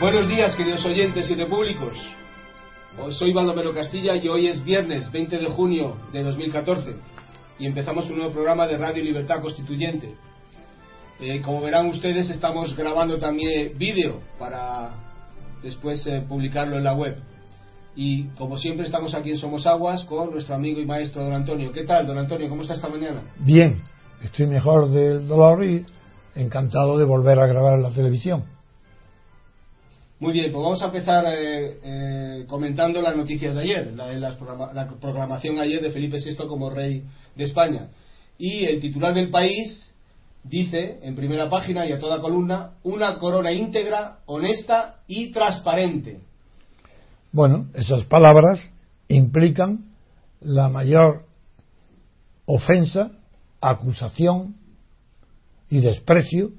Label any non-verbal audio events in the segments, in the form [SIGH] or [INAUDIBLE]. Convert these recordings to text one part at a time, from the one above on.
Buenos días, queridos oyentes y repúblicos. Soy Baldomero Castilla y hoy es viernes 20 de junio de 2014 y empezamos un nuevo programa de Radio Libertad Constituyente. Eh, como verán ustedes, estamos grabando también vídeo para después eh, publicarlo en la web. Y como siempre estamos aquí en Somos Aguas con nuestro amigo y maestro don Antonio. ¿Qué tal, don Antonio? ¿Cómo está esta mañana? Bien, estoy mejor del dolor y encantado de volver a grabar en la televisión. Muy bien, pues vamos a empezar eh, eh, comentando las noticias de ayer, la, la, proclamación ayer de Felipe VI como rey de España. Y el titular del país dice, en primera página y a toda columna, una corona íntegra, honesta y transparente. Bueno, esas palabras implican la mayor ofensa, acusación y desprecio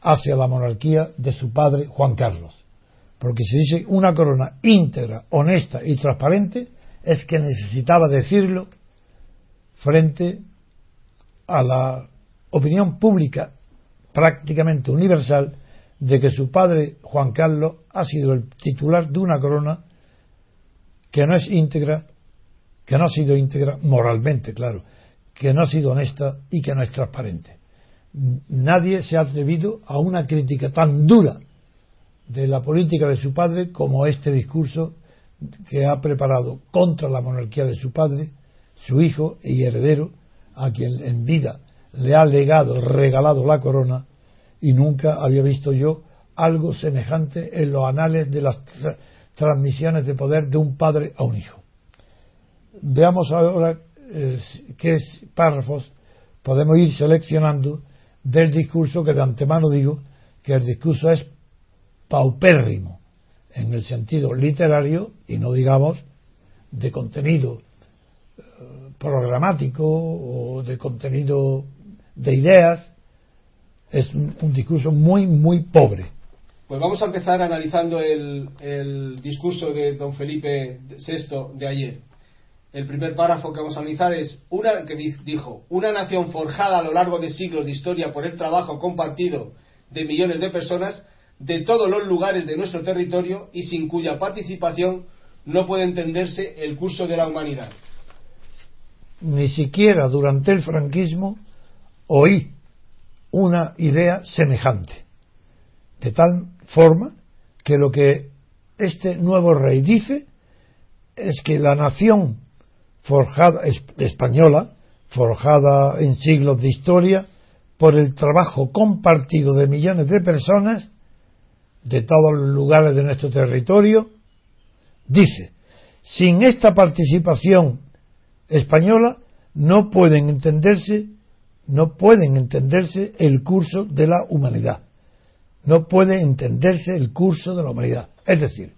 hacia la monarquía de su padre Juan Carlos porque se dice una corona íntegra, honesta y transparente, es que necesitaba decirlo frente a la opinión pública prácticamente universal de que su padre Juan Carlos ha sido el titular de una corona que no es íntegra, que no ha sido íntegra moralmente, claro, que no ha sido honesta y que no es transparente. Nadie se ha atrevido a una crítica tan dura de la política de su padre como este discurso que ha preparado contra la monarquía de su padre, su hijo y heredero, a quien en vida le ha legado, regalado la corona, y nunca había visto yo algo semejante en los anales de las transmisiones de poder de un padre a un hijo. Veamos ahora eh, qué párrafos podemos ir seleccionando del discurso que de antemano digo que el discurso es paupérrimo en el sentido literario y no digamos de contenido eh, programático o de contenido de ideas es un, discurso muy muy pobre. Pues vamos a empezar analizando el, el discurso de don Felipe VI de ayer. El primer párrafo que vamos a analizar es una que dijo una nación forjada a lo largo de siglos de historia por el trabajo compartido de millones de personas de todos los lugares de nuestro territorio y sin cuya participación no puede entenderse el curso de la humanidad. Ni siquiera durante el franquismo oí una idea semejante. De tal forma que lo que este nuevo rey dice es que la nación forjada española, forjada en siglos de historia, por el trabajo compartido de millones de personas, de todos los lugares de nuestro territorio, dice, sin esta participación española no pueden entenderse, no pueden entenderse el curso de la humanidad. No puede entenderse el curso de la humanidad. Es decir,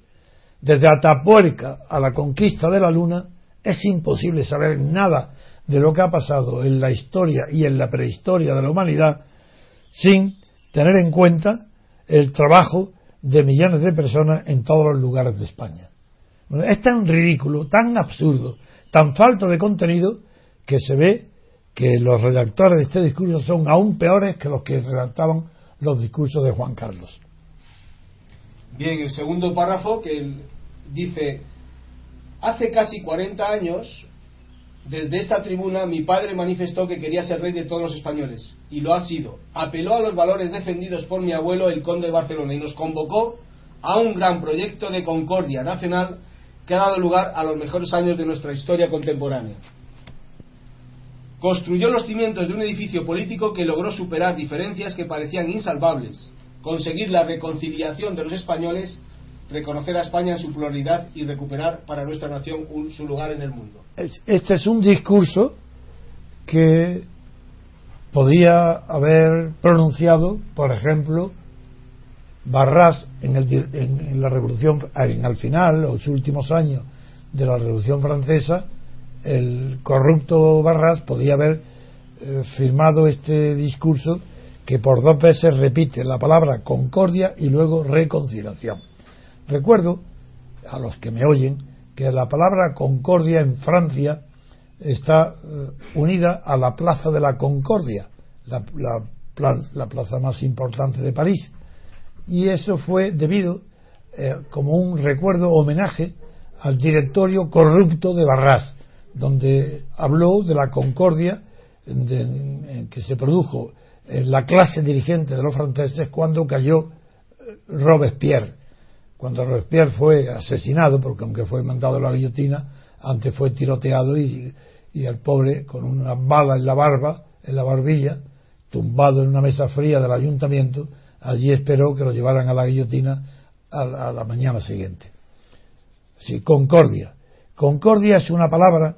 desde Atapuerca a la conquista de la Luna es imposible saber nada de lo que ha pasado en la historia y en la prehistoria de la humanidad sin tener en cuenta el trabajo de millones de personas en todos los lugares de España. es tan ridículo, tan absurdo, tan falto de contenido que se ve que los redactores de este discurso son aún peores que los que redactaban los discursos de Juan Carlos. Bien, el segundo párrafo que dice, hace casi 40 años desde esta tribuna mi padre manifestó que quería ser rey de todos los españoles, y lo ha sido. Apeló a los valores defendidos por mi abuelo, el conde de Barcelona, y nos convocó a un gran proyecto de concordia nacional que ha dado lugar a los mejores años de nuestra historia contemporánea. Construyó los cimientos de un edificio político que logró superar diferencias que parecían insalvables, conseguir la reconciliación de los españoles reconocer a España en su pluralidad y recuperar para nuestra nación su lugar en el mundo. Este es un discurso que podía haber pronunciado, por ejemplo, Barras en, en, la revolución, en, al final, los últimos años de la revolución francesa, el corrupto Barras podía haber eh, firmado este discurso que por dos veces repite la palabra concordia y luego reconciliación. Recuerdo a los que me oyen que la palabra concordia en Francia está eh, unida a la Plaza de la Concordia, la, plaza más importante de París. Y eso fue debido eh, como un recuerdo homenaje al directorio corrupto de Barras, donde habló de la concordia que se produjo en la clase dirigente de los franceses cuando cayó eh, Robespierre. Cuando Robespierre fue asesinado, porque aunque fue mandado a la guillotina, antes fue tiroteado y, y el pobre con una bala en la barba, en la barbilla, tumbado en una mesa fría del ayuntamiento, allí esperó que lo llevaran a la guillotina a la, mañana siguiente. Sí, concordia. Concordia es una palabra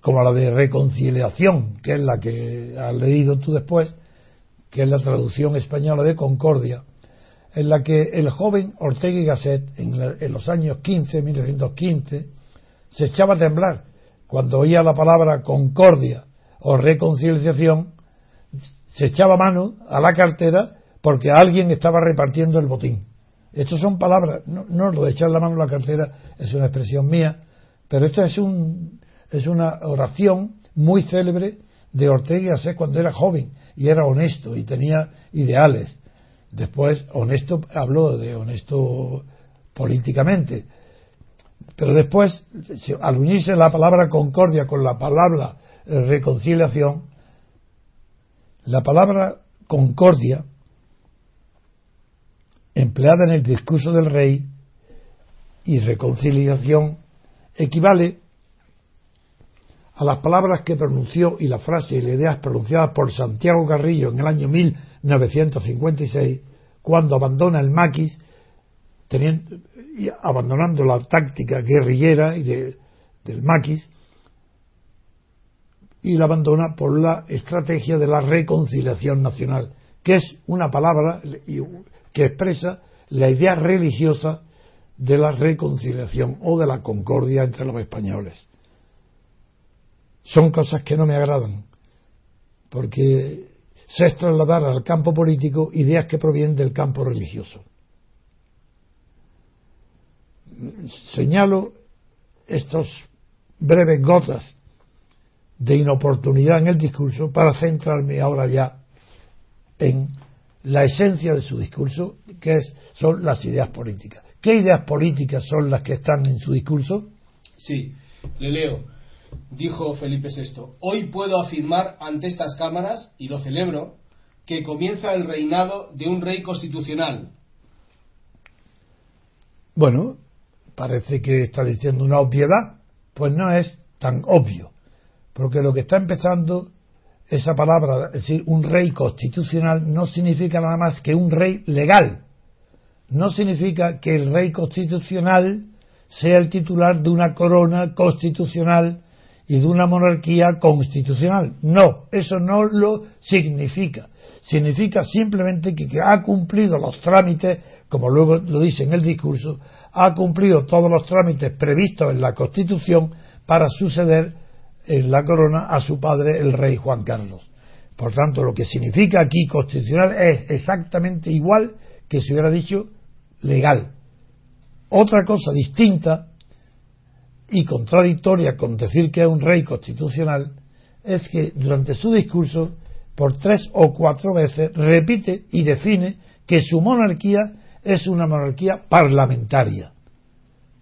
como la de reconciliación, que es la que has leído tú después, que es la traducción española de concordia, en la que el joven Ortega y Gasset, en, los años 15, 1915, se echaba a temblar cuando oía la palabra concordia o reconciliación, se echaba mano a la cartera porque alguien estaba repartiendo el botín. Estas son palabras, no, lo de echar la mano a la cartera es una expresión mía, pero esto es, un, es una oración muy célebre de Ortega y Gasset cuando era joven y era honesto y tenía ideales. Después, honesto, habló de honesto políticamente. Pero después, al unirse la palabra concordia con la palabra reconciliación, la palabra concordia empleada en el discurso del rey y reconciliación equivale a las palabras que pronunció y las frases y las ideas pronunciadas por Santiago Carrillo en el año 1956, cuando abandona el maquis, teniendo, abandonando la táctica guerrillera y del maquis, y la abandona por la estrategia de la reconciliación nacional, que es una palabra que expresa la idea religiosa de la reconciliación o de la concordia entre los españoles. Son cosas que no me agradan, porque se es trasladar al campo político ideas que provienen del campo religioso. Señalo estos breves gotas de inoportunidad en el discurso para centrarme ahora ya en la esencia de su discurso, que es, son las ideas políticas. ¿Qué ideas políticas son las que están en su discurso? Sí, le leo. Dijo Felipe VI, hoy puedo afirmar ante estas cámaras, y lo celebro, que comienza el reinado de un rey constitucional. Bueno, parece que está diciendo una obviedad, pues no es tan obvio, porque lo que está empezando esa palabra, es decir, un rey constitucional, no significa nada más que un rey legal. No significa que el rey constitucional sea el titular de una corona constitucional y de una monarquía constitucional. No, eso no lo significa. Significa simplemente que, ha cumplido los trámites, como luego lo dice en el discurso, ha cumplido todos los trámites previstos en la Constitución para suceder en la corona a su padre, el rey Juan Carlos. Por tanto, lo que significa aquí constitucional es exactamente igual que si hubiera dicho legal. Otra cosa distinta y contradictoria con decir que es un rey constitucional es que durante su discurso, por tres o cuatro veces, repite y define que su monarquía es una monarquía parlamentaria.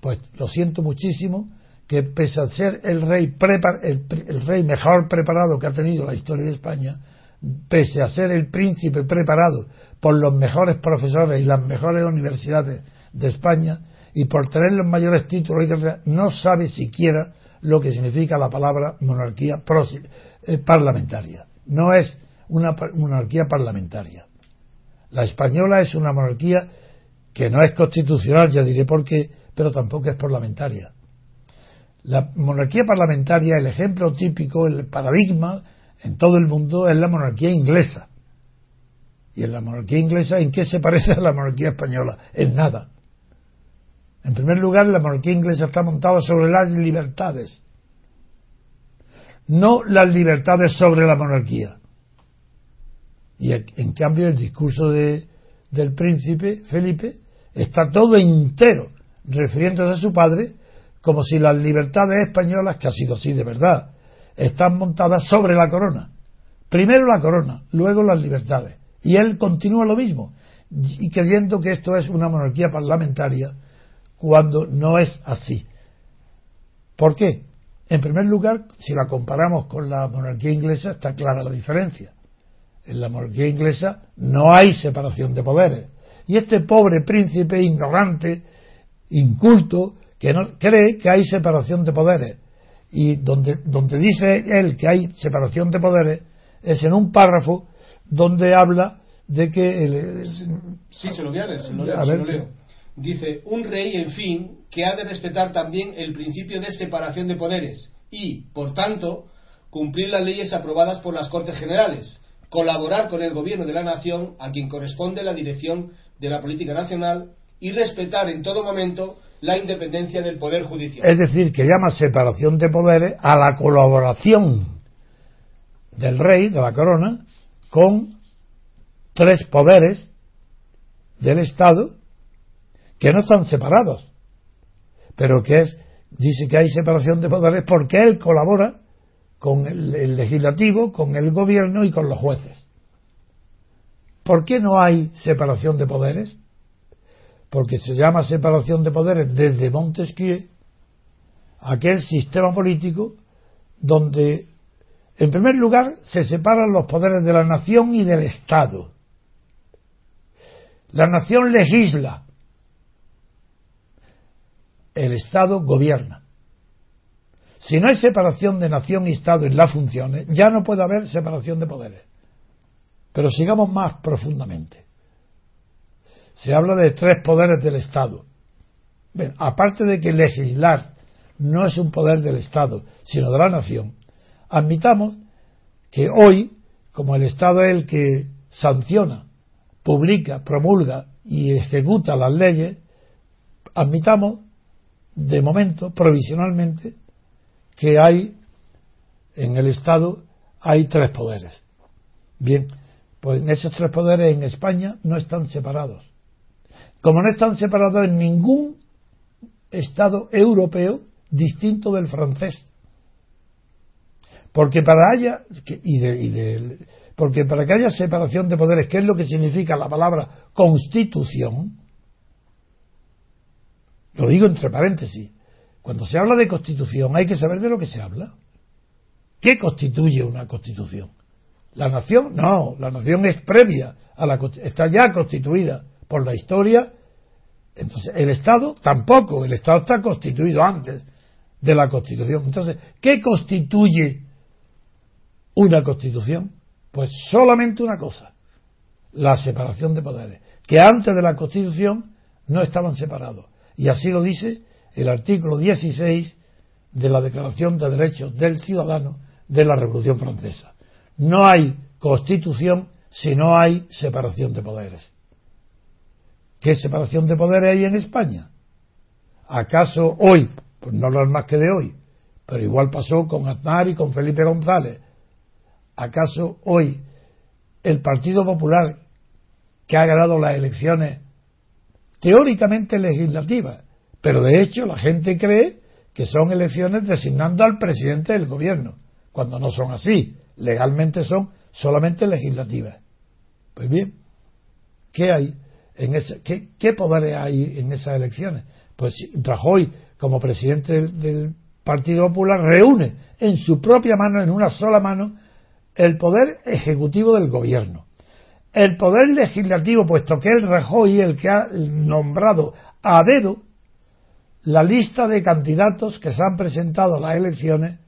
Pues lo siento muchísimo, que pese a ser el rey, el, rey mejor preparado que ha tenido la historia de España, pese a ser el príncipe preparado por los mejores profesores y las mejores universidades de España, y por tener los mayores títulos, no sabe siquiera lo que significa la palabra monarquía eh, parlamentaria. No es una monarquía parlamentaria. La española es una monarquía que no es constitucional, ya diré por qué, pero tampoco es parlamentaria. La monarquía parlamentaria, el ejemplo típico, el paradigma en todo el mundo es la monarquía inglesa. Y en la monarquía inglesa, ¿en qué se parece a la monarquía española? En nada. En primer lugar, la monarquía inglesa está montada sobre las libertades, no las libertades sobre la monarquía. Y en cambio el discurso de, del príncipe Felipe está todo entero refiriéndose a su padre como si las libertades españolas, que ha sido así de verdad, están montadas sobre la corona. Primero la corona, luego las libertades. Y él continúa lo mismo. y creyendo que esto es una monarquía parlamentaria cuando no es así. ¿Por qué? En primer lugar, si la comparamos con la monarquía inglesa, está clara la diferencia. En la monarquía inglesa no hay separación de poderes. Y este pobre príncipe ignorante, inculto, que no cree que hay separación de poderes. Y donde, donde dice él que hay separación de poderes es en un párrafo donde habla de que... El, sí, se lo voy a leer, se lo, leo, Dice, un rey, en fin, que ha de respetar también el principio de separación de poderes y, por tanto, cumplir las leyes aprobadas por las Cortes Generales, colaborar con el gobierno de la nación a quien corresponde la dirección de la política nacional y respetar en todo momento la independencia del Poder Judicial. Es decir, que llama separación de poderes a la colaboración del rey, de la corona, con tres poderes del Estado que no están separados, pero que es, dice que hay separación de poderes porque él colabora con el, legislativo, con el gobierno y con los jueces. ¿Por qué no hay separación de poderes? Porque se llama separación de poderes desde Montesquieu, aquel sistema político donde, en primer lugar, se separan los poderes de la nación y del Estado. La nación legisla, el Estado gobierna. Si no hay separación de nación y Estado en las funciones, ya no puede haber separación de poderes. Pero sigamos más profundamente. Se habla de tres poderes del Estado. aparte de que legislar no es un poder del Estado, sino de la nación, admitamos que hoy, como el Estado es el que sanciona, publica, promulga y ejecuta las leyes, admitamos de momento, provisionalmente, que hay en el Estado hay tres poderes. Bien, pues esos tres poderes en España no están separados. Como no están separados en ningún Estado europeo distinto del francés. Porque para haya y y porque para que haya separación de poderes, ¿qué es lo que significa la palabra constitución? Lo digo entre paréntesis. Cuando se habla de constitución hay que saber de lo que se habla. ¿Qué constituye una constitución? ¿La nación? No, la nación es previa a la está ya constituida por la historia. Entonces, el Estado tampoco, el Estado está constituido antes de la Constitución. Entonces, ¿qué constituye una Constitución? Pues solamente una cosa, la separación de poderes, que antes de la Constitución no estaban separados. Y así lo dice el artículo 16 de la Declaración de Derechos del Ciudadano de la Revolución Francesa. No hay constitución si no hay separación de poderes. ¿Qué separación de poderes hay en España? ¿Acaso hoy, pues no hablar más que de hoy, pero igual pasó con Aznar y con Felipe González, ¿acaso hoy el Partido Popular que ha ganado las elecciones teóricamente legislativas, pero de hecho la gente cree que son elecciones designando al presidente del gobierno, cuando no son así, legalmente son solamente legislativas. Pues bien, ¿qué hay en ese, qué, qué poderes hay en esas elecciones? Pues Rajoy, como presidente del, del Partido Popular, reúne en su propia mano, en una sola mano, el poder ejecutivo del gobierno el poder legislativo, puesto que el Rajoy el que ha nombrado a dedo la lista de candidatos que se han presentado a las elecciones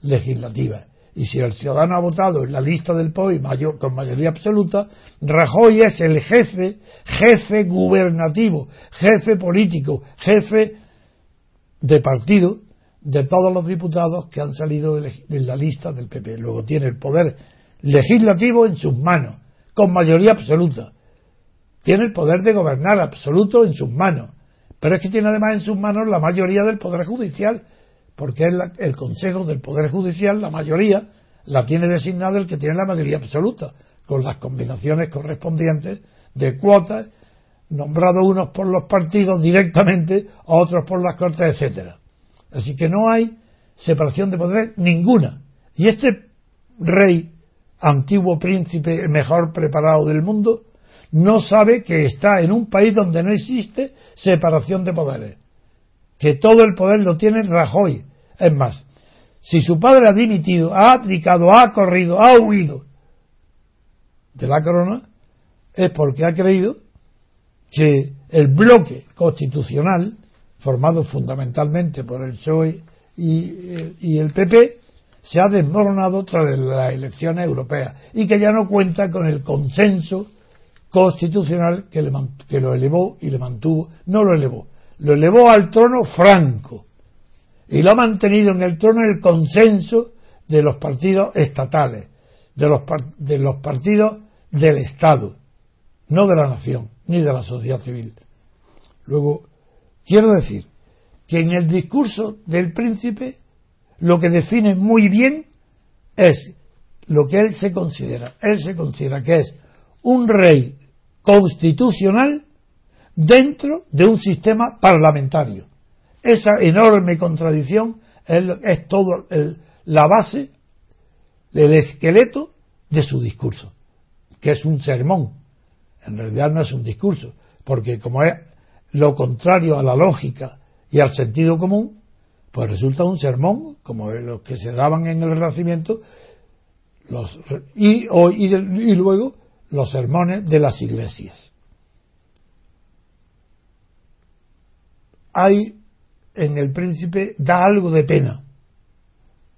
legislativas. Y si el ciudadano ha votado en la lista del POI mayor, con mayoría absoluta, Rajoy es el jefe, jefe gubernativo, jefe político, jefe de partido de todos los diputados que han salido en la lista del PP. Luego tiene el poder legislativo en sus manos con mayoría absoluta. Tiene el poder de gobernar absoluto en sus manos. Pero es que tiene además en sus manos la mayoría del Poder Judicial, porque es el Consejo del Poder Judicial, la mayoría, la tiene designado el que tiene la mayoría absoluta, con las combinaciones correspondientes de cuotas, nombrados unos por los partidos directamente, otros por las cortes, etcétera. Así que no hay separación de poderes ninguna. Y este rey antiguo príncipe mejor preparado del mundo, no sabe que está en un país donde no existe separación de poderes, que todo el poder lo tiene Rajoy. Es más, si su padre ha dimitido, ha aplicado, ha corrido, ha huido de la corona, es porque ha creído que el bloque constitucional, formado fundamentalmente por el PSOE y, el PP, se ha desmoronado tras las elecciones europeas y que ya no cuenta con el consenso constitucional que, le, que lo elevó y le mantuvo, no lo elevó, lo elevó al trono franco y lo ha mantenido en el trono el consenso de los partidos estatales, de los, de los partidos del Estado, no de la nación, ni de la sociedad civil. Luego, quiero decir que en el discurso del príncipe lo que define muy bien es lo que él se considera. Él se considera que es un rey constitucional dentro de un sistema parlamentario. Esa enorme contradicción es, es la base, el esqueleto de su discurso, que es un sermón. En realidad no es un discurso, porque como es lo contrario a la lógica y al sentido común, pues resulta un sermón, como los que se daban en el Renacimiento, y, y luego los sermones de las iglesias. Hay en el príncipe, da algo de pena,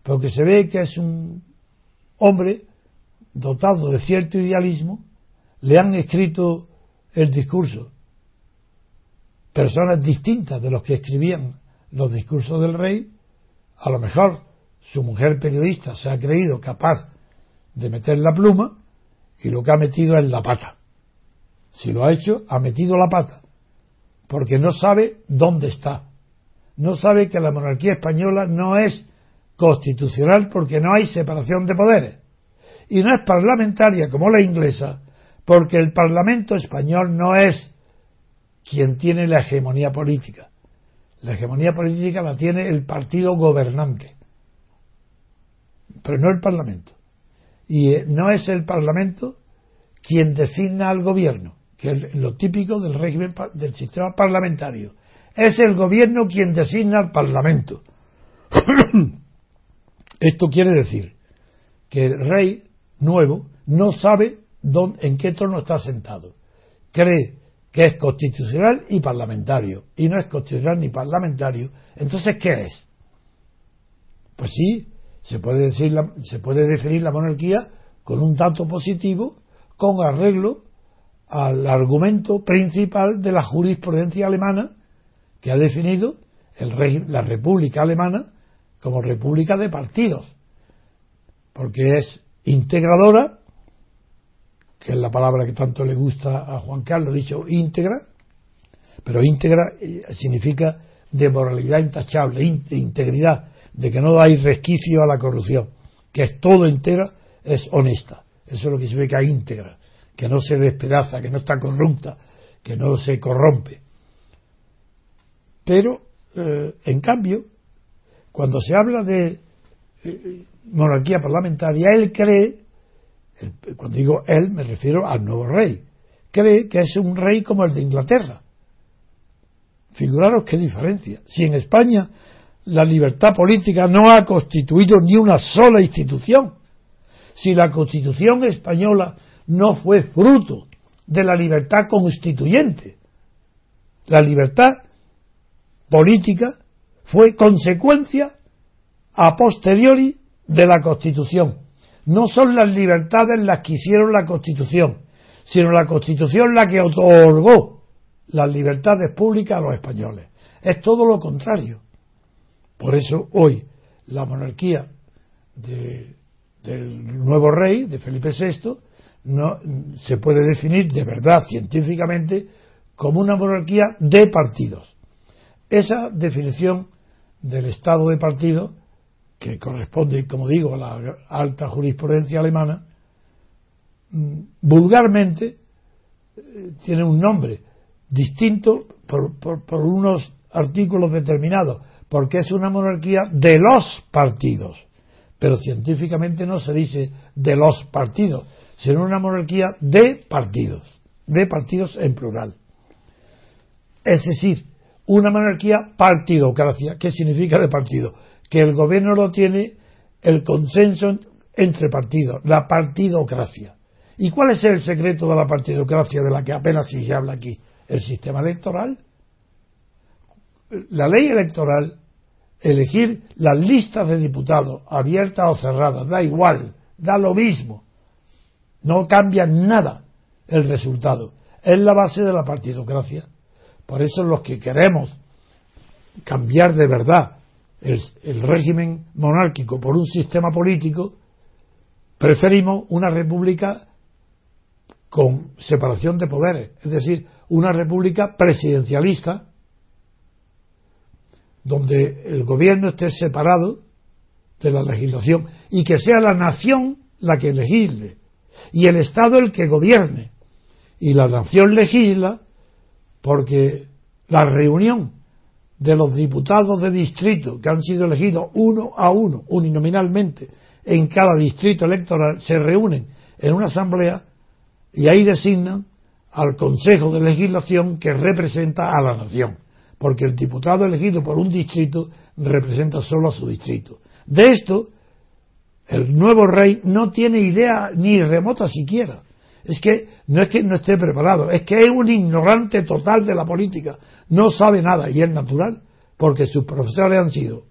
porque se ve que es un hombre dotado de cierto idealismo, le han escrito el discurso personas distintas de los que escribían los discursos del rey, a lo mejor su mujer periodista se ha creído capaz de meter la pluma y lo que ha metido es la pata. Si lo ha hecho, ha metido la pata, porque no sabe dónde está. No sabe que la monarquía española no es constitucional porque no hay separación de poderes. Y no es parlamentaria como la inglesa porque el Parlamento español no es quien tiene la hegemonía política. La hegemonía política la tiene el partido gobernante, pero no el Parlamento. Y eh, no es el Parlamento quien designa al gobierno, que es lo típico del régimen del sistema parlamentario. Es el gobierno quien designa al Parlamento. [CLEARS THROAT] Esto quiere decir que el rey nuevo no sabe dónde, en qué trono está sentado. Cree que es constitucional y parlamentario, y no es constitucional ni parlamentario. Entonces, ¿qué es? Pues sí, se puede, decir se puede definir la monarquía con un dato positivo con arreglo al argumento principal de la jurisprudencia alemana que ha definido el la República Alemana como república de partidos, porque es integradora, que es la palabra que tanto le gusta a Juan Carlos, dicho íntegra, pero íntegra eh, significa de moralidad intachable, integridad, de que no hay resquicio a la corrupción, que es todo entera, es honesta. Eso es lo que hay íntegra, que no se despedaza, que no está corrupta, que no se corrompe. Pero, eh, en cambio, cuando se habla de eh, monarquía parlamentaria, él cree, cuando digo él me refiero al nuevo rey, cree que es un rey como el de Inglaterra. Figuraros qué diferencia. Si en España la libertad política no ha constituido ni una sola institución, si la constitución española no fue fruto de la libertad constituyente, la libertad política fue consecuencia a posteriori de la Constitución. No son las libertades las que hicieron la Constitución, sino la Constitución la que otorgó las libertades públicas a los españoles. Es todo lo contrario. Por eso hoy la monarquía del nuevo rey, de Felipe VI, no se puede definir de verdad científicamente como una monarquía de partidos. Esa definición del Estado de partido, que corresponde, como digo, a la alta jurisprudencia alemana, mm, vulgarmente eh, tiene un nombre distinto por unos artículos determinados, porque es una monarquía de los partidos. Pero científicamente no se dice de los partidos, sino una monarquía de partidos. de partidos en plural. Es decir, una monarquía partidocracia. ¿Qué significa de partido? Que el gobierno lo tiene el consenso entre partidos, la partidocracia. ¿Y cuál es el secreto de la partidocracia de la que apenas se habla aquí? El sistema electoral. La ley electoral, elegir las listas de diputados, abiertas o cerradas, da igual, da lo mismo. No cambia nada el resultado. Es la base de la partidocracia. Por eso los que queremos cambiar de verdad el, régimen monárquico por un sistema político, preferimos una república con separación de poderes, es decir, una república presidencialista donde el gobierno esté separado de la legislación y que sea la nación la que legisle y el Estado el que gobierne. Y la nación legisla porque la reunión de los diputados de distrito que han sido elegidos uno a uno, uninominalmente, en cada distrito electoral, se reúnen en una asamblea y ahí designan al Consejo de Legislación que representa a la nación, porque el diputado elegido por un distrito representa solo a su distrito. De esto, el nuevo rey no tiene idea ni remota siquiera. Es que no es que no esté preparado, es que es un ignorante total de la política, no sabe nada y es natural, porque sus profesores han sido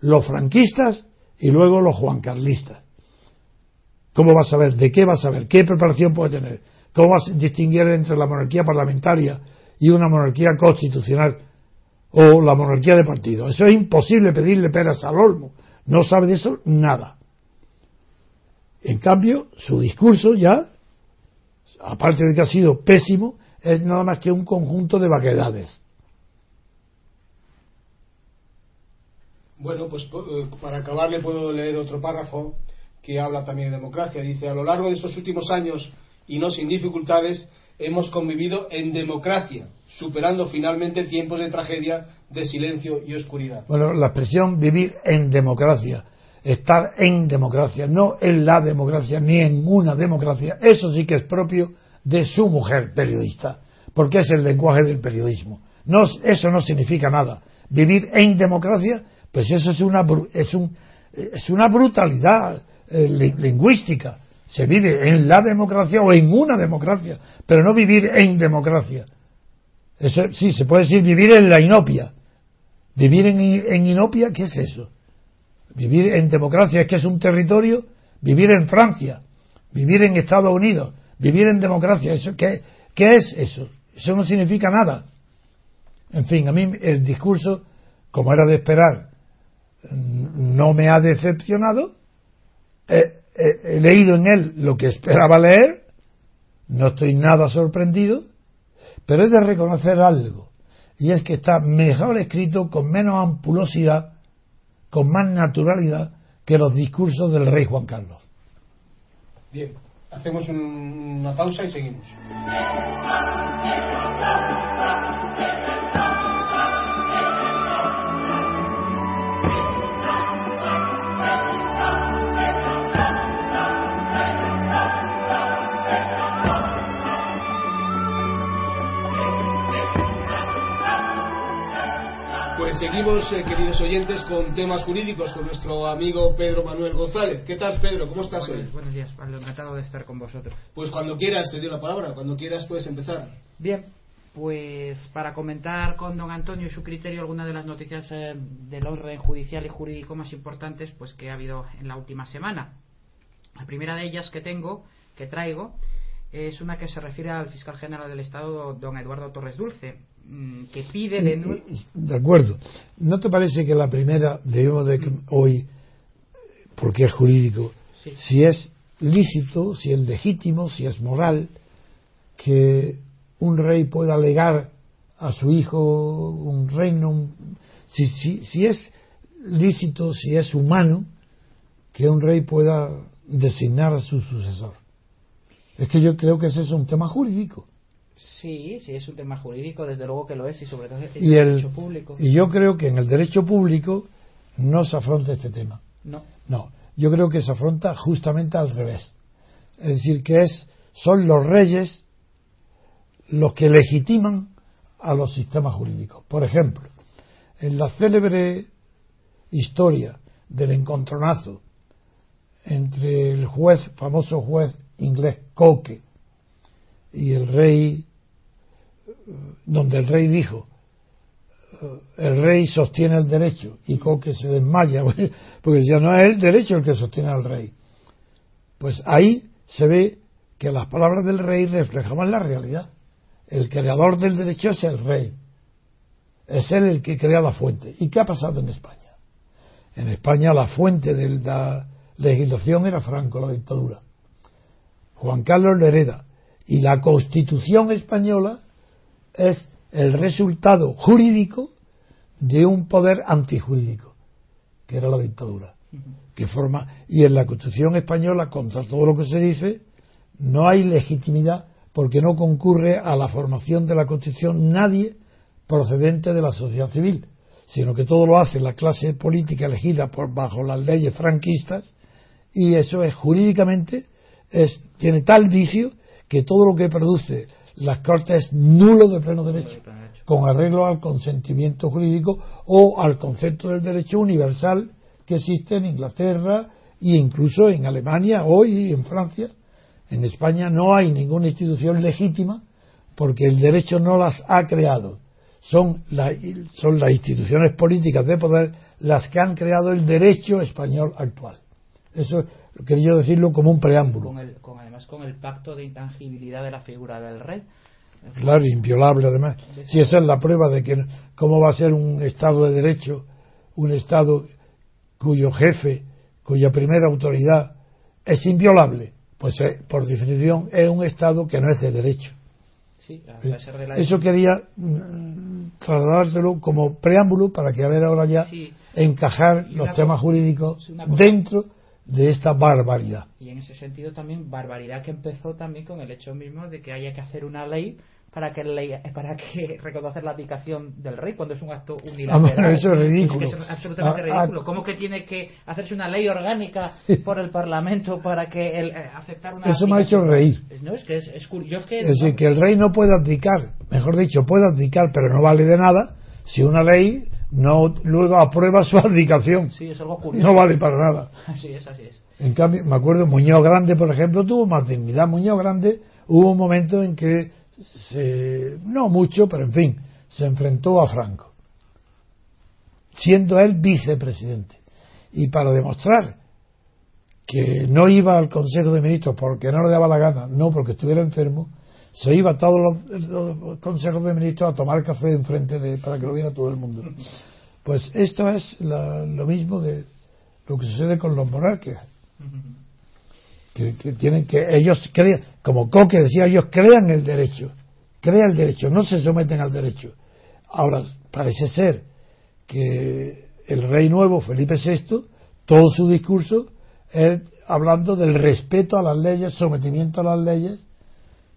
los franquistas y luego los juancarlistas. ¿Cómo va a saber? ¿De qué va a saber? ¿Qué preparación puede tener? ¿Cómo va a distinguir entre la monarquía parlamentaria y una monarquía constitucional o la monarquía de partido? Eso es imposible pedirle peras al olmo. No sabe de eso nada. En cambio, su discurso ya, aparte de que ha sido pésimo, es nada más que un conjunto de vaguedades. Bueno, pues eh, para acabar le puedo leer otro párrafo que habla también de democracia. Dice, a lo largo de estos últimos años, y no sin dificultades, hemos convivido en democracia, superando finalmente tiempos de tragedia, de silencio y oscuridad. Bueno, la expresión vivir en democracia, estar en democracia, no en la democracia ni en una democracia, eso sí que es propio de su mujer periodista, porque es el lenguaje del periodismo. No, eso no significa nada. Vivir en democracia, pues eso es una, es un, es una brutalidad eh, lingüística. Se vive en la democracia o en una democracia, pero no vivir en democracia. Eso, sí, se puede decir vivir en la inopia. Vivir en, en inopia, ¿qué es eso? Vivir en democracia es que es un territorio, vivir en Francia, vivir en Estados Unidos, vivir en democracia, eso ¿qué, ¿qué es eso? Eso no significa nada. En fin, a mí el discurso, como era de esperar, no me ha decepcionado he, leído en él lo que esperaba leer, no estoy nada sorprendido, pero he de reconocer algo, y es que está mejor escrito con menos ampulosidad, con más naturalidad que los discursos del rey Juan Carlos. Bien, hacemos una pausa y seguimos. Seguimos, eh, queridos oyentes, con temas jurídicos con nuestro amigo Pedro Manuel González. ¿Qué tal, Pedro? ¿Cómo estás hoy? Buenos días, Pablo. Encantado de estar con vosotros. Pues cuando quieras, te doy la palabra. Cuando quieras, puedes empezar. Bien, pues para comentar con don Antonio y su criterio algunas de las noticias eh, del orden judicial y jurídico más importantes pues que ha habido en la última semana. La primera de ellas que tengo, que traigo, es una que se refiere al fiscal general del Estado, don Eduardo Torres Dulce, que pide de De acuerdo. ¿No te parece que la primera debemos de hoy, porque es jurídico, si es lícito, si es legítimo, si es moral, que un rey pueda alegar a su hijo un reino, si, si, si es lícito, si es humano, que un rey pueda designar a su sucesor? Es que yo creo que ese es un tema jurídico. Sí, sí, es un tema jurídico, desde luego que lo es, y sobre todo en el derecho público. Y yo creo que en el derecho público no se afronta este tema. No. No, yo creo que se afronta justamente al revés. Es decir, que es son los reyes los que legitiman a los sistemas jurídicos. Por ejemplo, en la célebre historia del encontronazo entre el juez, famoso juez inglés Coke, y el rey, donde el rey dijo, el rey sostiene el derecho y Coque se desmaya, [LAUGHS] porque ya no es el derecho el que sostiene al rey. Pues ahí se ve que las palabras del rey reflejaban la realidad. El creador del derecho es el rey. Es él el que crea la fuente. ¿Y qué ha pasado en España? En España la fuente de la legislación era Franco, la dictadura. Juan Carlos le hereda. Y la constitución española es el resultado jurídico de un poder antijurídico, que era la dictadura. Que forma, y en la Constitución española, contra todo lo que se dice, no hay legitimidad porque no concurre a la formación de la Constitución nadie procedente de la sociedad civil, sino que todo lo hace la clase política elegida por bajo las leyes franquistas y eso es jurídicamente es, tiene tal vicio que todo lo que produce las Cortes es nulo de pleno derecho, con arreglo al consentimiento jurídico o al concepto del derecho universal que existe en Inglaterra e incluso en Alemania hoy y en Francia. En España no hay ninguna institución legítima porque el derecho no las ha creado. Son, son las instituciones políticas de poder las que han creado el derecho español actual. Eso quería decirlo como un preámbulo. Con además con el pacto de intangibilidad de la figura del rey. Claro, inviolable además. Si esa es la prueba de que cómo va a ser un Estado de Derecho, un Estado cuyo jefe, cuya primera autoridad es inviolable, pues eh, por definición es un Estado que no es de derecho. Sí, Eso quería mm, trasladártelo como preámbulo para que a ver ahora ya encajar los temas jurídicos dentro de esta barbaridad. Y en ese sentido también barbaridad que empezó también con el hecho mismo de que haya que hacer una ley para que ley, [LAUGHS] para que reconocer la abdicación del rey cuando es un acto unilateral. eso es ridículo. Es, absolutamente ah, ah. ridículo. ¿Cómo que tiene que hacerse una ley orgánica [LAUGHS] por el Parlamento para que el, eh, aceptar una Eso me ha hecho reír. No, es que es, es que... Es decir, que el rey no puede abdicar, mejor dicho, puede abdicar, pero no vale de nada si una ley no luego aprueba su [LAUGHS] abdicación. Sí, es algo curioso. No vale para nada. [LAUGHS] Así es, así es. En cambio, me acuerdo, Muñoz Grande, por ejemplo, tuvo más dignidad. Muñoz Grande hubo un momento en que, se, no mucho, pero en fin, se enfrentó a Franco, siendo él vicepresidente. Y para demostrar que no iba al Consejo de Ministros porque no le daba la gana, no porque estuviera enfermo, se iba todos los, consejos de ministros a tomar café enfrente de para que lo viera todo el mundo. Pues esto es lo mismo de lo que sucede con los monarcas. Que, tienen que ellos crean, como Coque decía, ellos crean el derecho, crean el derecho, no se someten al derecho. Ahora parece ser que el rey nuevo Felipe VI, todo su discurso es hablando del respeto a las leyes, sometimiento a las leyes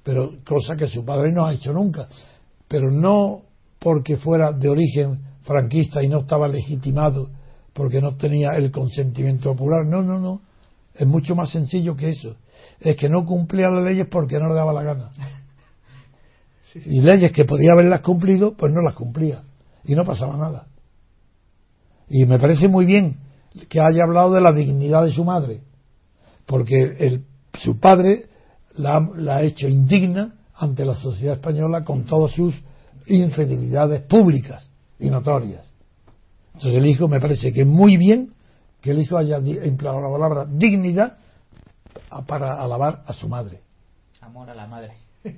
pero cosa que su padre no ha hecho nunca. Pero no porque fuera de origen franquista y no estaba legitimado porque no tenía el consentimiento popular. No, no, no. Es mucho más sencillo que eso. Es que no cumplía las leyes porque no le daba la gana. [LAUGHS] Y leyes que podía haberlas cumplido, pues no las cumplía. Y no pasaba nada. Y me parece muy bien que haya hablado de la dignidad de su madre. Porque el, su padre la, ha hecho indigna ante la sociedad española con todas sus infidelidades públicas y notorias. Entonces el hijo me parece que muy bien que el hijo haya empleado la palabra dignidad para alabar a su madre. Amor a la madre. [LAUGHS]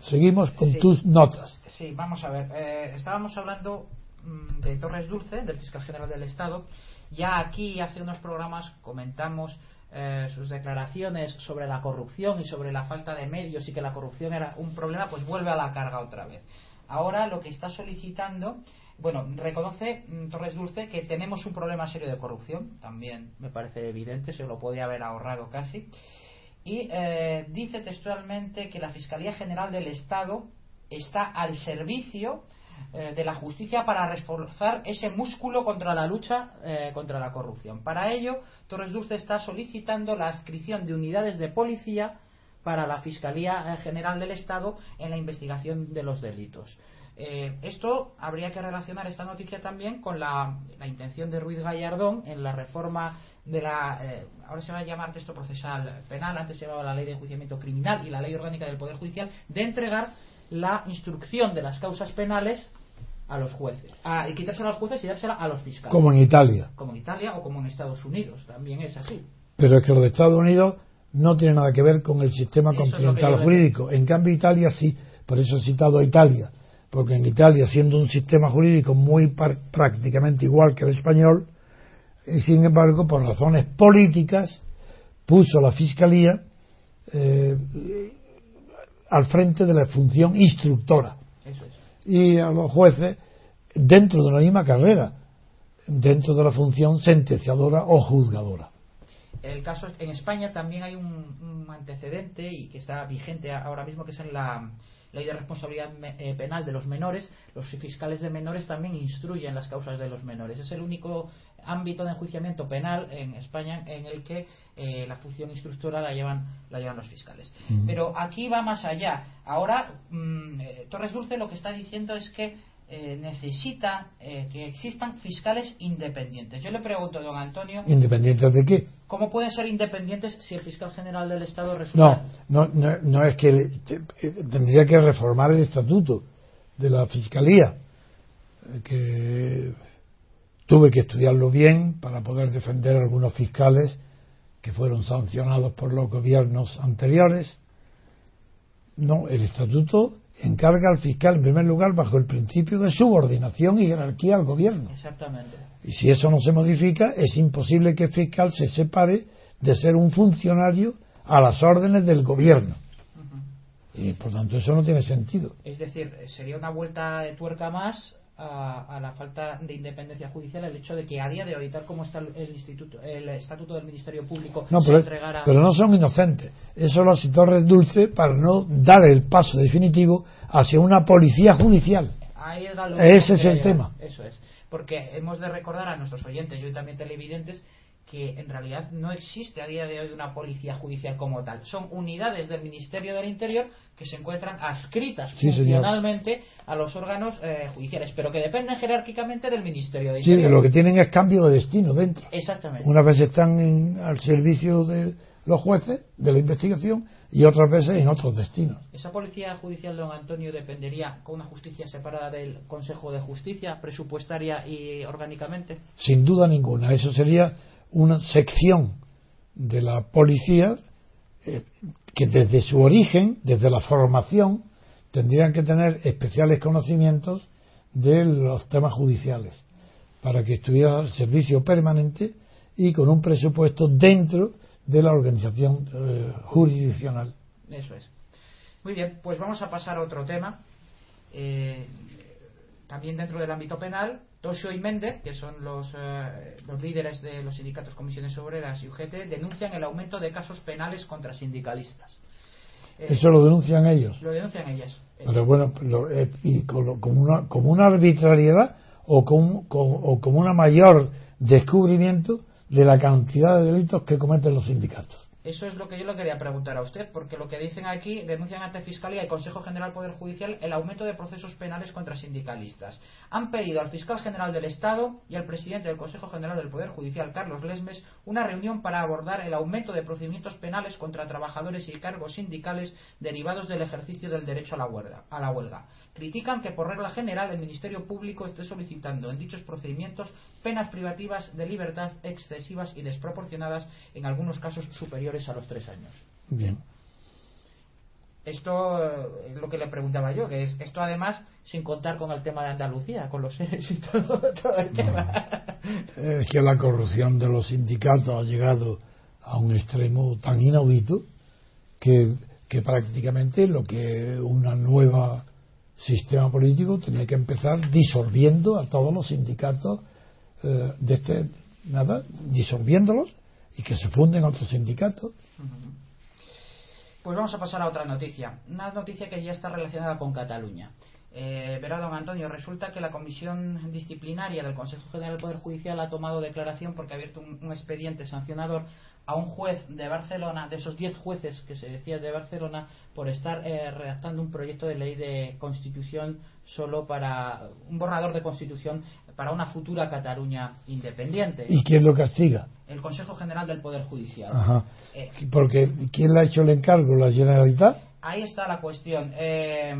Seguimos con tus notas. Sí, vamos a ver. Eh, estábamos hablando mm, de Torres Dulce, del fiscal general del Estado. Ya aquí hace unos programas comentamos eh, sus declaraciones sobre la corrupción y sobre la falta de medios y que la corrupción era un problema, pues vuelve a la carga otra vez. Ahora lo que está solicitando, bueno, reconoce mm, Torres Dulce que tenemos un problema serio de corrupción, también me parece evidente, se lo podía haber ahorrado casi, y eh, dice textualmente que la Fiscalía General del Estado está al servicio eh, de la justicia para reforzar ese músculo contra la lucha eh, contra la corrupción. Para ello, Torres Dulce está solicitando la adscripción de unidades de policía para la Fiscalía eh, General del Estado en la investigación de los delitos. Eh, esto habría que relacionar esta noticia también con la, intención de Ruiz Gallardón en la reforma de la. Ahora se va a llamar texto procesal penal, antes se llamaba la ley de enjuiciamiento criminal y la ley orgánica del Poder Judicial, de entregar la instrucción de las causas penales a los jueces. y quitársela a los jueces y dársela a los fiscales. Como en Italia. Como en Italia o como en Estados Unidos. También es así. Pero es que los de Estados Unidos no tiene nada que ver con el sistema continental jurídico. En cambio, Italia sí. Por eso he citado a Italia. Porque en Italia, siendo un sistema jurídico muy prácticamente igual que el español, y sin embargo, por razones políticas, puso a la Fiscalía eh, al frente de la función instructora. Y a los jueces dentro de la misma carrera, dentro de la función sentenciadora o juzgadora. El caso en España también hay un, antecedente y que está vigente ahora mismo que es en la ley de responsabilidad eh, penal de los menores. Los fiscales de menores también instruyen las causas de los menores. Es el único ámbito de enjuiciamiento penal en España en el que eh, la función instructora la llevan la llevan los fiscales. Pero aquí va más allá. Ahora mm, eh, Torres Dulce lo que está diciendo es que eh, necesita eh, que existan fiscales independientes. Yo le pregunto, don Antonio. ¿Independientes de qué? ¿Cómo pueden ser independientes si el fiscal general del Estado resulta.? No, no, no, es que eh, tendría que reformar el estatuto de la fiscalía, que tuve que estudiarlo bien para poder defender a algunos fiscales que fueron sancionados por los gobiernos anteriores. No, el estatuto encarga al fiscal, en primer lugar, bajo el principio de subordinación y jerarquía al gobierno. Exactamente. Y si eso no se modifica, es imposible que el fiscal se separe de ser un funcionario a las órdenes del gobierno. Y por tanto eso no tiene sentido. Es decir, sería una vuelta de tuerca más a, la falta de independencia judicial el hecho de que a día de hoy, tal como está el, instituto, el estatuto del Ministerio Público, no, pero, pero no son inocentes. Eso lo hace Torres Dulce para no dar el paso definitivo hacia una policía judicial. Ese es el tema. Eso es. Porque hemos de recordar a nuestros oyentes y hoy también televidentes que en realidad no existe a día de hoy una policía judicial como tal. Son unidades del Ministerio del Interior que se encuentran adscritas funcionalmente a los órganos eh, judiciales, pero que dependen jerárquicamente del Ministerio del Interior. Sí, lo que tienen es cambio de destino dentro. Exactamente. Una vez están al servicio de los jueces de la investigación y otras veces en otros destinos. ¿Esa policía judicial, don Antonio, dependería con una justicia separada del Consejo de Justicia, presupuestaria y orgánicamente? Sin duda ninguna. Eso sería una sección de la policía eh, que desde su origen, desde la formación, tendrían que tener especiales conocimientos de los temas judiciales para que estuviera al servicio permanente y con un presupuesto dentro de la organización eh, jurisdiccional. Eso es. Muy bien, pues vamos a pasar a otro tema. Eh, también dentro del ámbito penal, Tosio y Méndez, que son los, eh, los líderes de los sindicatos Comisiones Obreras y UGT, denuncian el aumento de casos penales contra sindicalistas. Eh, ¿Eso lo denuncian ellos? Lo denuncian ellas. Pero bueno, eh, y como, una, como una arbitrariedad o como, o como una mayor descubrimiento de la cantidad de delitos que cometen los sindicatos. Eso es lo que yo le quería preguntar a usted, porque lo que dicen aquí, denuncian ante Fiscalía y Consejo General Poder Judicial el aumento de procesos penales contra sindicalistas. Han pedido al fiscal general del Estado y al presidente del Consejo General del Poder Judicial, Carlos Lesmes, una reunión para abordar el aumento de procedimientos penales contra trabajadores y cargos sindicales derivados del ejercicio del derecho a la huelga. A la huelga. Critican que por regla general el Ministerio Público esté solicitando en dichos procedimientos penas privativas de libertad excesivas y desproporcionadas, en algunos casos superiores a los tres años. Bien. Esto es lo que le preguntaba yo, que es esto además sin contar con el tema de Andalucía, con los seres y todo, el tema. Es que la corrupción de los sindicatos ha llegado a un extremo tan inaudito que, que prácticamente lo que una nueva sistema político tenía que empezar disolviendo a todos los sindicatos eh, de este nada disolviéndolos y que se funden otros sindicatos. Pues vamos a pasar a otra noticia. Una noticia que ya está relacionada con Cataluña. Eh, verá, don Antonio, resulta que la Comisión Disciplinaria del Consejo General del Poder Judicial ha tomado declaración porque ha abierto un, un expediente sancionador a un juez de Barcelona, de esos 10 jueces que se decía de Barcelona, por estar eh, redactando un proyecto de ley de constitución solo para un borrador de constitución para una futura Cataluña independiente. ¿Y quién lo castiga? El Consejo General del Poder Judicial. Ajá. Eh, Porque ¿quién le ha hecho el encargo? ¿La Generalitat? ahí está la cuestión. Eh,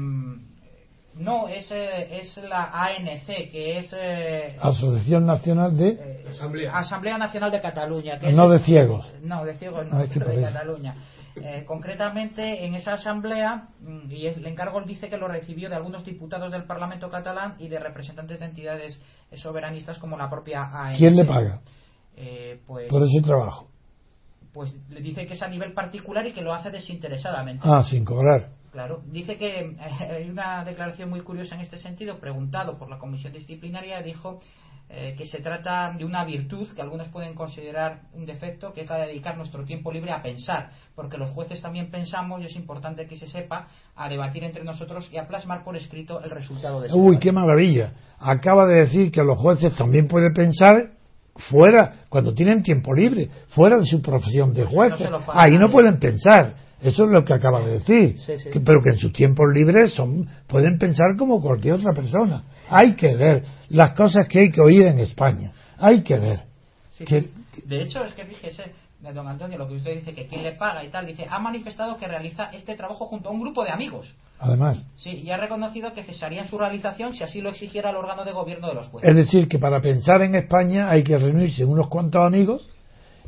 no, es, eh, es la ANC, que es eh, Asociación Nacional de... eh, Asamblea. Asamblea Nacional de Cataluña. Que No es- de ciegos. No, de ciegos Ah, no, es que de parece. Cataluña. Eh, concretamente, en esa asamblea, mm, y el encargo dice que lo recibió de algunos diputados del Parlamento catalán y de representantes de entidades soberanistas como la propia ANC. ¿Quién le paga Eh, pues, por ese trabajo? pues le dice que es a nivel particular y que lo hace desinteresadamente. Ah, sin cobrar. Claro, dice que eh, hay una declaración muy curiosa en este sentido, preguntado por la comisión disciplinaria, dijo eh, que se trata de una virtud que algunos pueden considerar un defecto, que es la de dedicar nuestro tiempo libre a pensar, porque los jueces también pensamos y es importante que se sepa a debatir entre nosotros y a plasmar por escrito el resultado de ese Uy, qué maravilla. Acaba de decir que los jueces también pueden pensar fuera, cuando tienen tiempo libre, fuera de su profesión de No jueces. paga Ahí no pueden pensar. Eso es lo que acaba de decir. Sí, sí. Que- pero que en sus tiempos libres son, pueden pensar como cualquier otra persona. Hay que ver las cosas que hay que oír en España. Hay que ver. Sí, que-. De hecho, es que fíjese, don Antonio, lo que usted dice, que quién le paga y tal, dice, ha manifestado que realiza este trabajo junto a un grupo de amigos. Además, Sí, y ha reconocido que cesarían su realización si así lo exigiera el órgano de gobierno de los jueces. es decir, que para pensar en España hay que reunirse unos cuantos amigos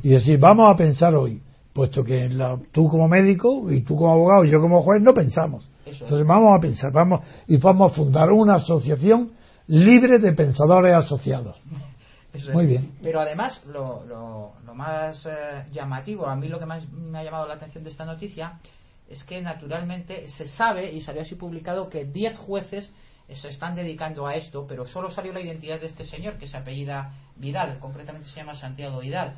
y decir, vamos a pensar hoy, puesto que la- tú como médico y tú como abogado y yo como juez no pensamos. Eso. Entonces vamos a pensar, vamos y vamos a fundar una asociación libre de pensadores asociados. [LAUGHS] Eso es. Muy bien. Pero además, lo, lo- lo más eh, llamativo, a mí lo que más me ha llamado la atención de esta noticia, es que naturalmente se sabe, y salió así publicado, que 10 jueces se están dedicando a esto, pero solo salió la identidad de este señor, que se apellida Vidal, concretamente se llama Santiago Vidal.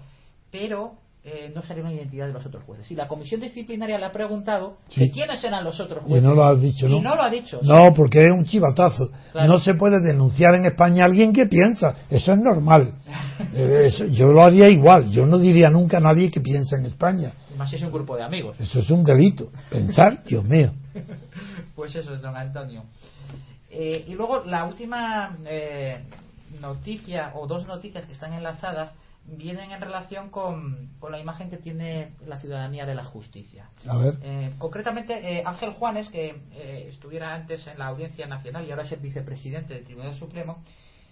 Pero eh, no salió la identidad de los otros jueces. Y la comisión disciplinaria le ha preguntado Sí. que quiénes eran los otros Y jueces. no lo has dicho, ¿no? Y no lo ha dicho. No, porque es un chivatazo. Claro. No se puede denunciar en España a alguien que piensa. Eso es normal. [LAUGHS] Eh, eso- yo lo haría igual. Yo no diría nunca a nadie que piensa en España. Más si es un grupo de amigos. Eso es un delito. Pensar, [LAUGHS] Dios mío. Pues eso es, don Antonio. Eh, y luego la última eh, noticia, o dos noticias que están enlazadas, vienen en relación con, con la imagen que tiene la ciudadanía de la justicia. A ver. Eh, concretamente, eh, Ángel Juanes, que eh, estuviera antes en la Audiencia Nacional y ahora es el vicepresidente del Tribunal Supremo,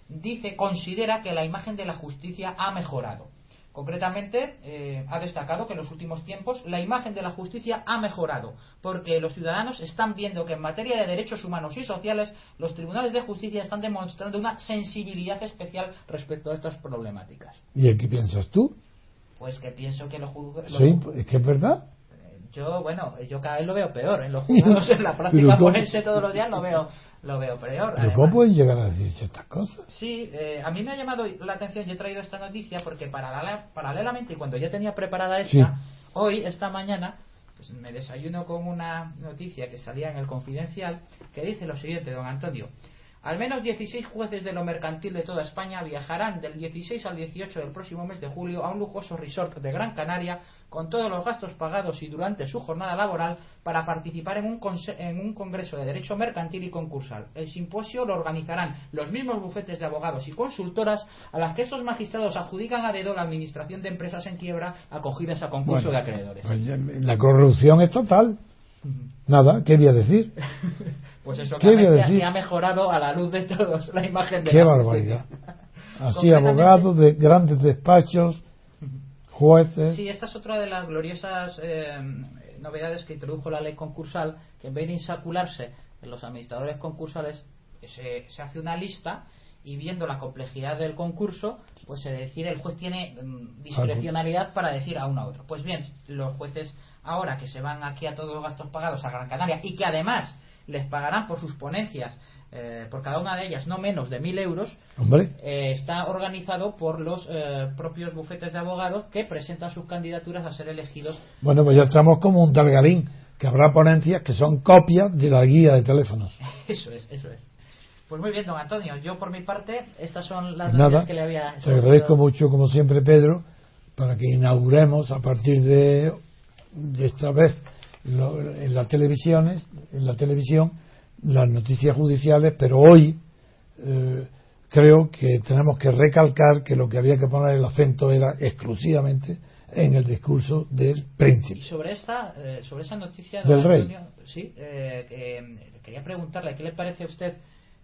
dice, considera que la imagen de la justicia ha mejorado. Concretamente, eh, ha destacado que en los últimos tiempos la imagen de la justicia ha mejorado, porque los ciudadanos están viendo que en materia de derechos humanos y sociales los tribunales de justicia están demostrando una sensibilidad especial respecto a estas problemáticas. ¿Y qué piensas tú? Pues que pienso que los juzgados... Sí, es que es verdad. Yo, bueno, yo cada vez lo veo peor. En los [LAUGHS] juzgados, en la práctica forense todos los días lo veo, lo veo peor. Pero. ¿cómo pueden llegar a decir ciertas cosas? Sí, eh, a mí me ha llamado la atención, yo he traído esta noticia porque paralela- paralelamente, y cuando ya tenía preparada esta, Sí. hoy, esta mañana, pues me desayuno con una noticia que salía en el Confidencial que dice lo siguiente, don Antonio. Al menos 16 jueces de lo mercantil de toda España viajarán del 16 al 18 del próximo mes de julio a un lujoso resort de Gran Canaria con todos los gastos pagados y durante su jornada laboral para participar en un, en un congreso de derecho mercantil y concursal. El simposio lo organizarán los mismos bufetes de abogados y consultoras a las que estos magistrados adjudican a dedo la administración de empresas en quiebra acogidas a concurso Bueno, de acreedores. pues la corrupción es total. Nada, ¿qué voy a decir? [LAUGHS] Pues eso ¿Qué voy a que, decir? ha mejorado a la luz de todos la imagen de Qué la barbaridad. justicia. [LAUGHS] Así, abogados de grandes despachos, jueces. Sí, esta es otra de las gloriosas eh, novedades que introdujo la ley concursal, que en vez de insacularse en los administradores concursales, se, se hace una lista y viendo la complejidad del concurso, pues se decide, el juez tiene mm, discrecionalidad para decir a uno a otro. Pues bien, los jueces ahora que se van aquí a todos los gastos pagados a Gran Canaria y que además les pagarán por sus ponencias, eh, por cada una de ellas, no menos de mil euros, Hombre, eh, está organizado por los eh, propios bufetes de abogados que presentan sus candidaturas a ser elegidos. bueno, pues ya estamos como un talgarín. que habrá ponencias que son copias de la guía de teléfonos. [LAUGHS] Eso es, eso es. Pues muy bien, don Antonio. Yo, por mi parte, estas son las Pues Nada, que le había... te agradezco mucho, como siempre, Pedro, para que inauguremos a partir de, de esta vez lo- en las televisiones, en la televisión, las noticias judiciales, pero hoy eh, creo que tenemos que recalcar que lo que había que poner el acento era exclusivamente en el discurso del Y príncipe. sobre esta, eh, sobre esa noticia, Del rey. Antonio, sí, eh, quería preguntarle qué le parece a usted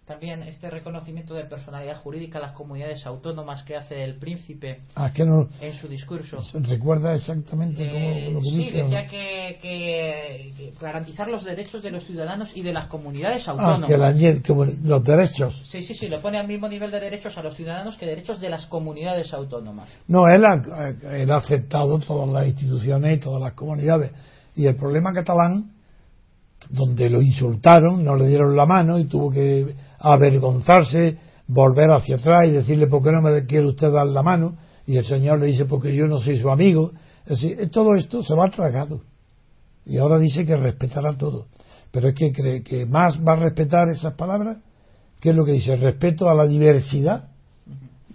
también este reconocimiento de personalidad jurídica a las comunidades autónomas que hace el príncipe ¿A qué no en su discurso. recuerda exactamente cómo Eh, lo que sí, dice? o no? decía que, que- que garantizar los derechos de los ciudadanos y de las comunidades Ah, autónomas. que la como los derechos. Sí, sí, sí, lo pone al mismo nivel de derechos a los ciudadanos que derechos de las comunidades autónomas. No, él ha, él ha aceptado todas las instituciones y todas las comunidades. Y el problema catalán, donde lo insultaron, no le dieron la mano y tuvo que avergonzarse, volver hacia atrás y decirle, ¿por qué no me quiere usted dar la mano? Y el señor le dice, porque yo no soy su amigo. Es decir, todo esto se va tragado. Y ahora dice que respetará todo. Pero es que cree que más va a respetar esas palabras. ¿Qué es lo que dice? Respeto a la diversidad.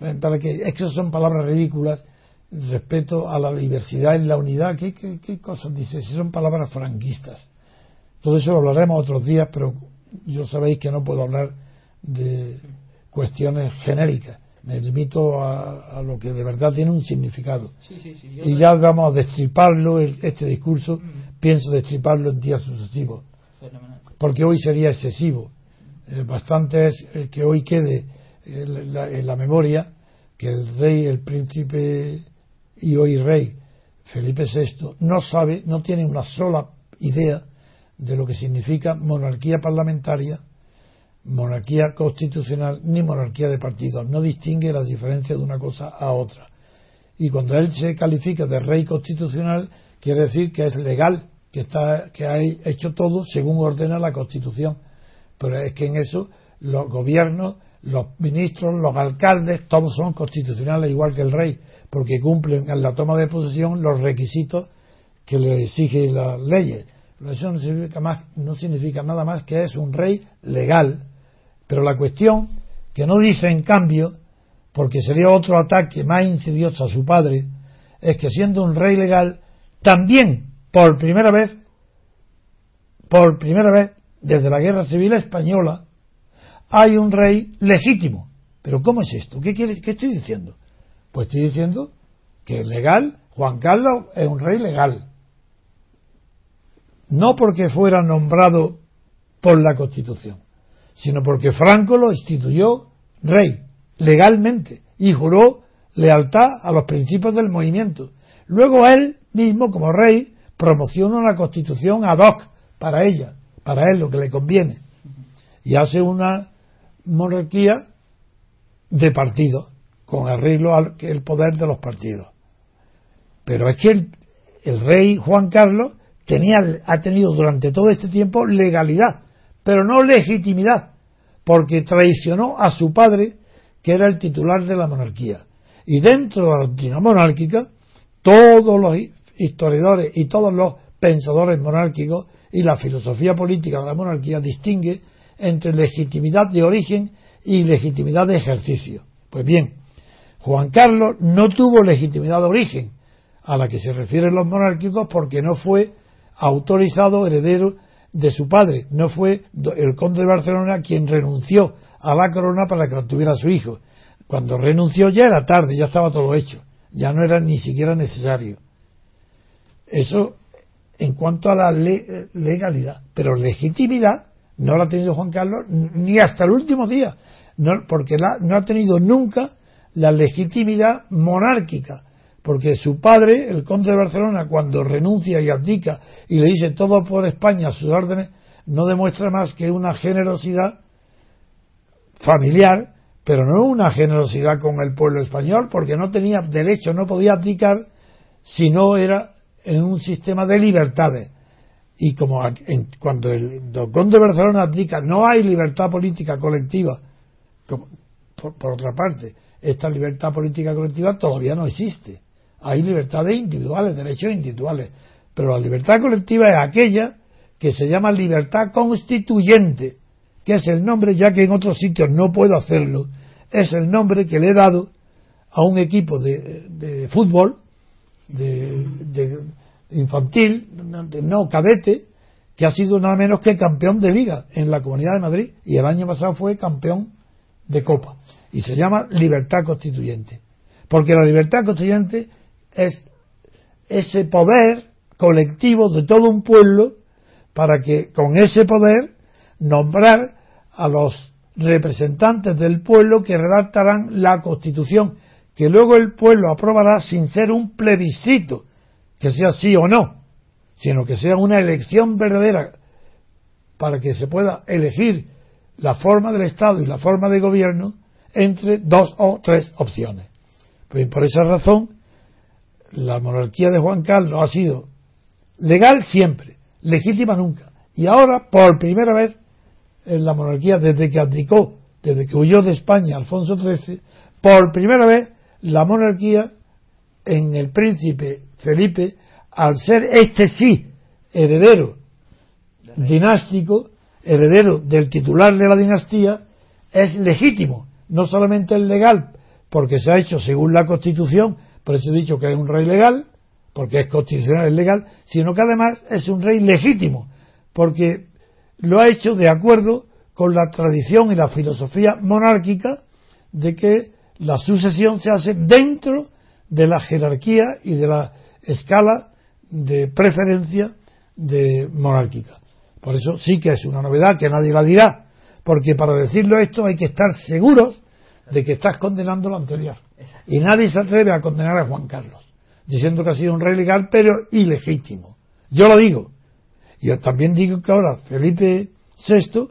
Eh, Para que, es que son palabras ridículas. Respeto a la diversidad y la unidad. ¿Qué, qué, qué cosas dice? Si son palabras franquistas. Todo eso lo hablaremos otros días, pero yo sabéis que no puedo hablar de cuestiones genéricas. Me limito a, a lo que de verdad tiene un significado. Sí, sí, sí. yo Y ya vamos a destriparlo, este discurso, Mm. pienso destriparlo en días sucesivos, Fenomenal. porque hoy sería excesivo. Eh, bastante es eh, que hoy quede eh, la- en la memoria que el rey, el príncipe y hoy rey Felipe VI no sabe, no tiene una sola idea de lo que significa monarquía parlamentaria, monarquía constitucional ni monarquía de partidos. No distingue la diferencia de una cosa a otra. Y cuando él se califica de rey constitucional, quiere decir que es legal, que, está, que ha hecho todo según ordena la Constitución. Pero es que en eso los gobiernos, los ministros, los alcaldes, todos son constitucionales igual que el rey, porque cumplen en la toma de posesión los requisitos que le exigen las leyes. Eso no significa, más, no significa nada más que es un rey legal. Pero la cuestión, que no dice en cambio, porque sería otro ataque más insidioso a su padre, es que siendo un rey legal, también por primera vez, por primera vez desde la Guerra Civil Española, hay un rey legítimo. Pero ¿cómo es esto? ¿Qué, quiere, qué estoy diciendo? Pues estoy diciendo que legal, Juan Carlos es un rey legal. No porque fuera nombrado por la Constitución, sino porque Franco lo instituyó rey legalmente y juró lealtad a los principios del movimiento. Luego él mismo, como rey, promociona una constitución ad hoc para ella, para él lo que le conviene, y hace una monarquía de partido, con arreglo al el poder de los partidos. Pero es que el, el rey Juan Carlos tenía, ha tenido durante todo este tiempo legalidad, pero no legitimidad, porque traicionó a su padre, que era el titular de la monarquía. Y dentro de la doctrina monárquica, todos los historiadores y todos los pensadores monárquicos y la filosofía política de la monarquía distingue entre legitimidad de origen y legitimidad de ejercicio. Pues bien, Juan Carlos no tuvo legitimidad de origen, a la que se refieren los monárquicos, porque no fue autorizado heredero de su padre, no fue el conde de Barcelona quien renunció a la corona para que la tuviera su hijo. Cuando renunció ya era tarde, ya estaba todo hecho, ya no era ni siquiera necesario. Eso en cuanto a la le legalidad, pero legitimidad no la ha tenido Juan Carlos ni hasta el último día, porque no ha tenido nunca la legitimidad monárquica, porque su padre, el conde de Barcelona, cuando renuncia y abdica y le dice todo por España a sus órdenes, no demuestra más que una generosidad familiar, pero no una generosidad con el pueblo español, porque no tenía derecho, no podía abdicar si no era en un sistema de libertades. Y como en, cuando el conde de Barcelona abdica, no hay libertad política colectiva. Por otra parte, esta libertad política colectiva todavía no existe. Hay libertades individuales, derechos individuales. Pero la libertad colectiva es aquella que se llama libertad constituyente, que es el nombre, ya que en otros sitios no puedo hacerlo, es el nombre que le he dado a un equipo de, fútbol, de, infantil, no cadete, que ha sido nada menos que campeón de liga en la Comunidad de Madrid y el año pasado fue campeón de Copa. Y se llama libertad constituyente. Porque la libertad constituyente es ese poder colectivo de todo un pueblo para que con ese poder nombrar a los representantes del pueblo que redactarán la constitución que luego el pueblo aprobará sin ser un plebiscito que sea sí o no sino que sea una elección verdadera para que se pueda elegir la forma del Estado y la forma de gobierno entre dos o tres opciones. Pues por esa razón, la monarquía de Juan Carlos ha sido legal siempre, legítima nunca. Y ahora, por primera vez, en la monarquía, desde que abdicó, desde que huyó de España Alfonso XIII, por primera vez la monarquía en el príncipe Felipe al ser este sí heredero dinástico, heredero del titular de la dinastía, es legítimo. No solamente es legal, porque se ha hecho según la Constitución, por eso he dicho que es un rey legal, porque es constitucional, es legal, sino que además es un rey legítimo, porque lo ha hecho de acuerdo con la tradición y la filosofía monárquica de que la sucesión se hace dentro de la jerarquía y de la escala de preferencia de monárquica. Por eso sí que es una novedad que nadie la dirá, porque para decirlo esto hay que estar seguros de que estás condenando lo anterior. Y nadie se atreve a condenar a Juan Carlos, diciendo que ha sido un rey legal, pero ilegítimo. Yo lo digo. Y yo también digo que ahora Felipe VI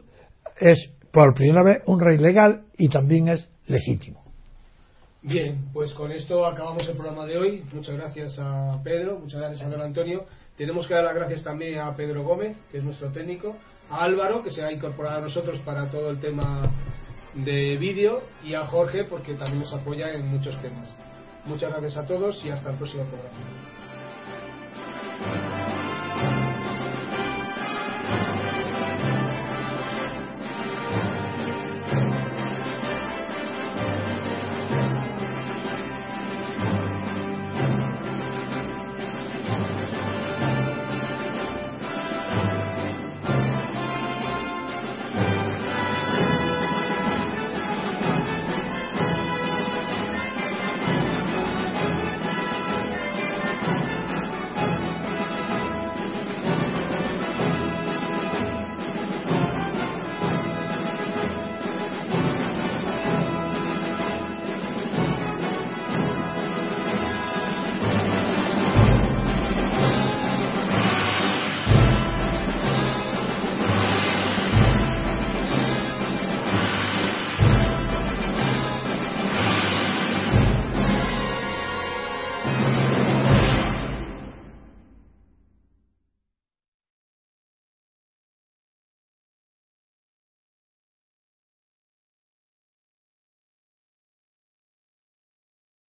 es por primera vez un rey legal y también es legítimo. Bien, pues con esto acabamos el programa de hoy. Muchas gracias a Pedro, muchas gracias a don Antonio. Tenemos que dar las gracias también a Pedro Gómez, que es nuestro técnico, a Álvaro, que se ha incorporado a nosotros para todo el tema de vídeo, y a Jorge, porque también nos apoya en muchos temas. Muchas gracias a todos y hasta el próximo programa.